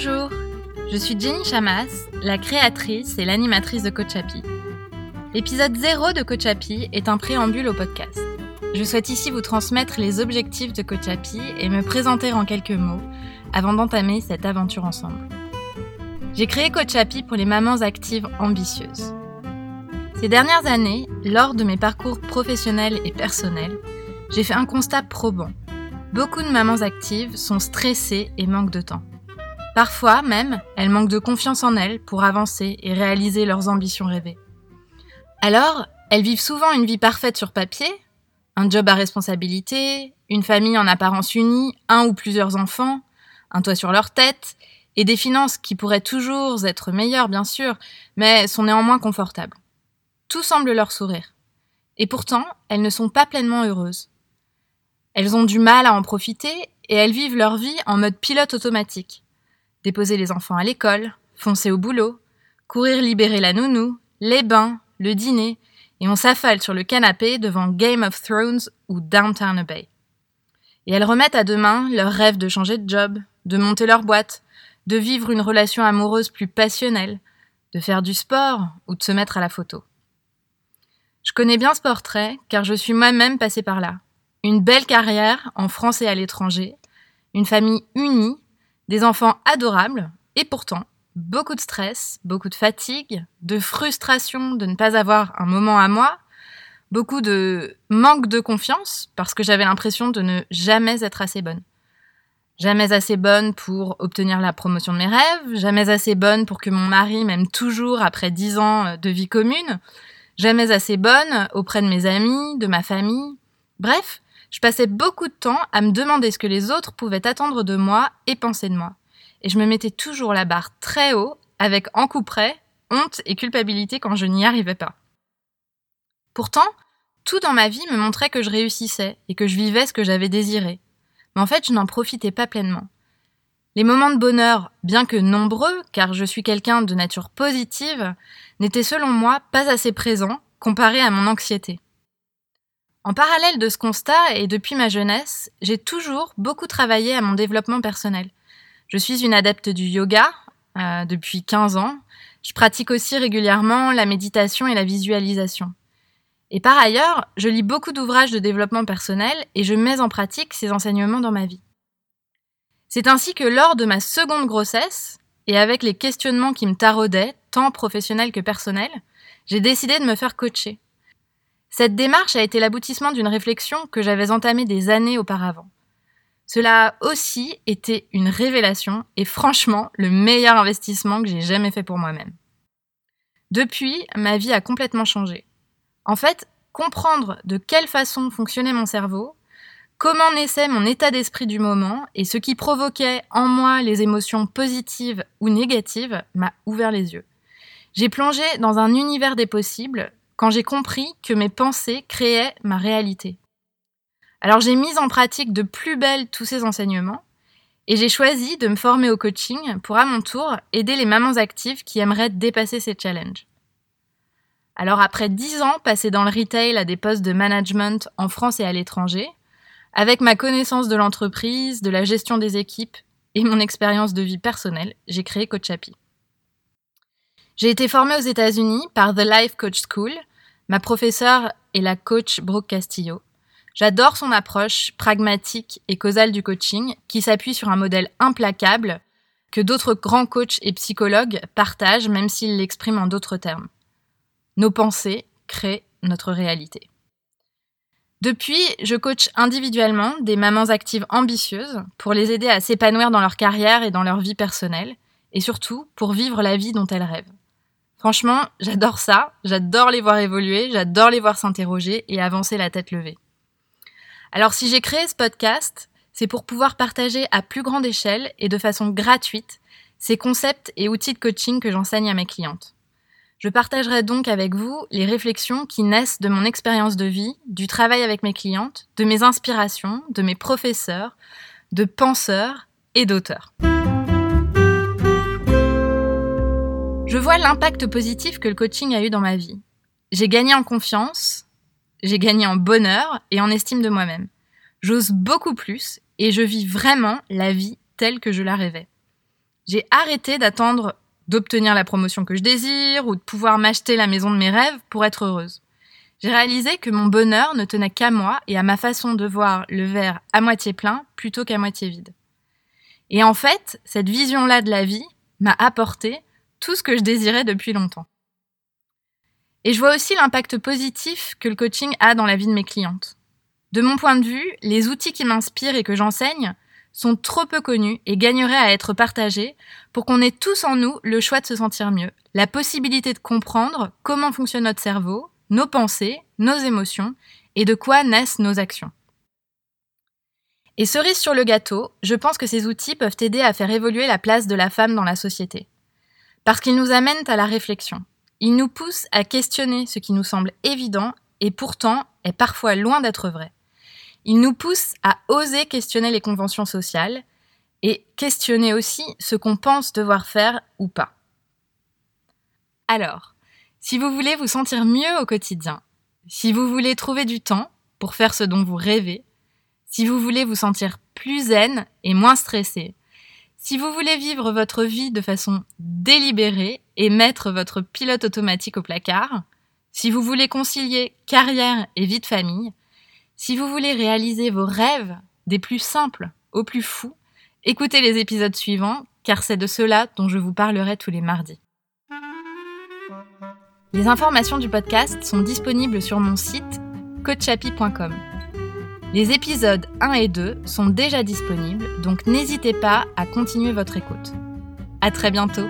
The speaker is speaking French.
Bonjour, je suis Jenny Chamas, la créatrice et l'animatrice de Coach Happy. L'épisode 0 de Coach Happy est un préambule au podcast. Je souhaite ici vous transmettre les objectifs de Coach Happy et me présenter en quelques mots avant d'entamer cette aventure ensemble. J'ai créé Coach Happy pour les mamans actives ambitieuses. Ces dernières années, lors de mes parcours professionnels et personnels, j'ai fait un constat probant. Beaucoup de mamans actives sont stressées et manquent de temps. Parfois même, elles manquent de confiance en elles pour avancer et réaliser leurs ambitions rêvées. Alors, elles vivent souvent une vie parfaite sur papier, un job à responsabilité, une famille en apparence unie, un ou plusieurs enfants, un toit sur leur tête, et des finances qui pourraient toujours être meilleures, bien sûr, mais sont néanmoins confortables. Tout semble leur sourire. Et pourtant, elles ne sont pas pleinement heureuses. Elles ont du mal à en profiter et elles vivent leur vie en mode pilote automatique déposer les enfants à l'école, foncer au boulot, courir libérer la nounou, les bains, le dîner, et on s'affale sur le canapé devant Game of Thrones ou Downtown Abbey. Et elles remettent à demain leur rêve de changer de job, de monter leur boîte, de vivre une relation amoureuse plus passionnelle, de faire du sport ou de se mettre à la photo. Je connais bien ce portrait car je suis moi-même passée par là. Une belle carrière en France et à l'étranger, une famille unie des enfants adorables, et pourtant, beaucoup de stress, beaucoup de fatigue, de frustration de ne pas avoir un moment à moi, beaucoup de manque de confiance, parce que j'avais l'impression de ne jamais être assez bonne. Jamais assez bonne pour obtenir la promotion de mes rêves, jamais assez bonne pour que mon mari m'aime toujours après dix ans de vie commune, jamais assez bonne auprès de mes amis, de ma famille. Bref, je passais beaucoup de temps à me demander ce que les autres pouvaient attendre de moi et penser de moi. Et je me mettais toujours la barre très haut, avec en coup près, honte et culpabilité quand je n'y arrivais pas. Pourtant, tout dans ma vie me montrait que je réussissais et que je vivais ce que j'avais désiré. Mais en fait, je n'en profitais pas pleinement. Les moments de bonheur, bien que nombreux, car je suis quelqu'un de nature positive, n'étaient selon moi pas assez présents comparés à mon anxiété. En parallèle de ce constat et depuis ma jeunesse, j'ai toujours beaucoup travaillé à mon développement personnel. Je suis une adepte du yoga euh, depuis 15 ans. Je pratique aussi régulièrement la méditation et la visualisation. Et par ailleurs, je lis beaucoup d'ouvrages de développement personnel et je mets en pratique ces enseignements dans ma vie. C'est ainsi que lors de ma seconde grossesse, et avec les questionnements qui me taraudaient, tant professionnels que personnels, j'ai décidé de me faire coacher. Cette démarche a été l'aboutissement d'une réflexion que j'avais entamée des années auparavant. Cela a aussi été une révélation et franchement le meilleur investissement que j'ai jamais fait pour moi-même. Depuis, ma vie a complètement changé. En fait, comprendre de quelle façon fonctionnait mon cerveau, comment naissait mon état d'esprit du moment et ce qui provoquait en moi les émotions positives ou négatives m'a ouvert les yeux. J'ai plongé dans un univers des possibles quand j'ai compris que mes pensées créaient ma réalité. Alors j'ai mis en pratique de plus belle tous ces enseignements et j'ai choisi de me former au coaching pour à mon tour aider les mamans actives qui aimeraient dépasser ces challenges. Alors après dix ans passés dans le retail à des postes de management en France et à l'étranger, avec ma connaissance de l'entreprise, de la gestion des équipes et mon expérience de vie personnelle, j'ai créé Coach Happy. J'ai été formée aux États-Unis par The Life Coach School. Ma professeure est la coach Brooke Castillo. J'adore son approche pragmatique et causale du coaching qui s'appuie sur un modèle implacable que d'autres grands coachs et psychologues partagent même s'ils l'expriment en d'autres termes. Nos pensées créent notre réalité. Depuis, je coach individuellement des mamans actives ambitieuses pour les aider à s'épanouir dans leur carrière et dans leur vie personnelle, et surtout pour vivre la vie dont elles rêvent. Franchement, j'adore ça, j'adore les voir évoluer, j'adore les voir s'interroger et avancer la tête levée. Alors si j'ai créé ce podcast, c'est pour pouvoir partager à plus grande échelle et de façon gratuite ces concepts et outils de coaching que j'enseigne à mes clientes. Je partagerai donc avec vous les réflexions qui naissent de mon expérience de vie, du travail avec mes clientes, de mes inspirations, de mes professeurs, de penseurs et d'auteurs. L'impact positif que le coaching a eu dans ma vie. J'ai gagné en confiance, j'ai gagné en bonheur et en estime de moi-même. J'ose beaucoup plus et je vis vraiment la vie telle que je la rêvais. J'ai arrêté d'attendre d'obtenir la promotion que je désire ou de pouvoir m'acheter la maison de mes rêves pour être heureuse. J'ai réalisé que mon bonheur ne tenait qu'à moi et à ma façon de voir le verre à moitié plein plutôt qu'à moitié vide. Et en fait, cette vision-là de la vie m'a apporté tout ce que je désirais depuis longtemps. Et je vois aussi l'impact positif que le coaching a dans la vie de mes clientes. De mon point de vue, les outils qui m'inspirent et que j'enseigne sont trop peu connus et gagneraient à être partagés pour qu'on ait tous en nous le choix de se sentir mieux, la possibilité de comprendre comment fonctionne notre cerveau, nos pensées, nos émotions et de quoi naissent nos actions. Et cerise sur le gâteau, je pense que ces outils peuvent aider à faire évoluer la place de la femme dans la société. Parce qu'ils nous amènent à la réflexion. Ils nous poussent à questionner ce qui nous semble évident et pourtant est parfois loin d'être vrai. Ils nous poussent à oser questionner les conventions sociales et questionner aussi ce qu'on pense devoir faire ou pas. Alors, si vous voulez vous sentir mieux au quotidien, si vous voulez trouver du temps pour faire ce dont vous rêvez, si vous voulez vous sentir plus zen et moins stressé, si vous voulez vivre votre vie de façon délibérée et mettre votre pilote automatique au placard, si vous voulez concilier carrière et vie de famille, si vous voulez réaliser vos rêves des plus simples aux plus fous, écoutez les épisodes suivants car c'est de cela dont je vous parlerai tous les mardis. Les informations du podcast sont disponibles sur mon site coachapi.com. Les épisodes 1 et 2 sont déjà disponibles, donc n'hésitez pas à continuer votre écoute. À très bientôt!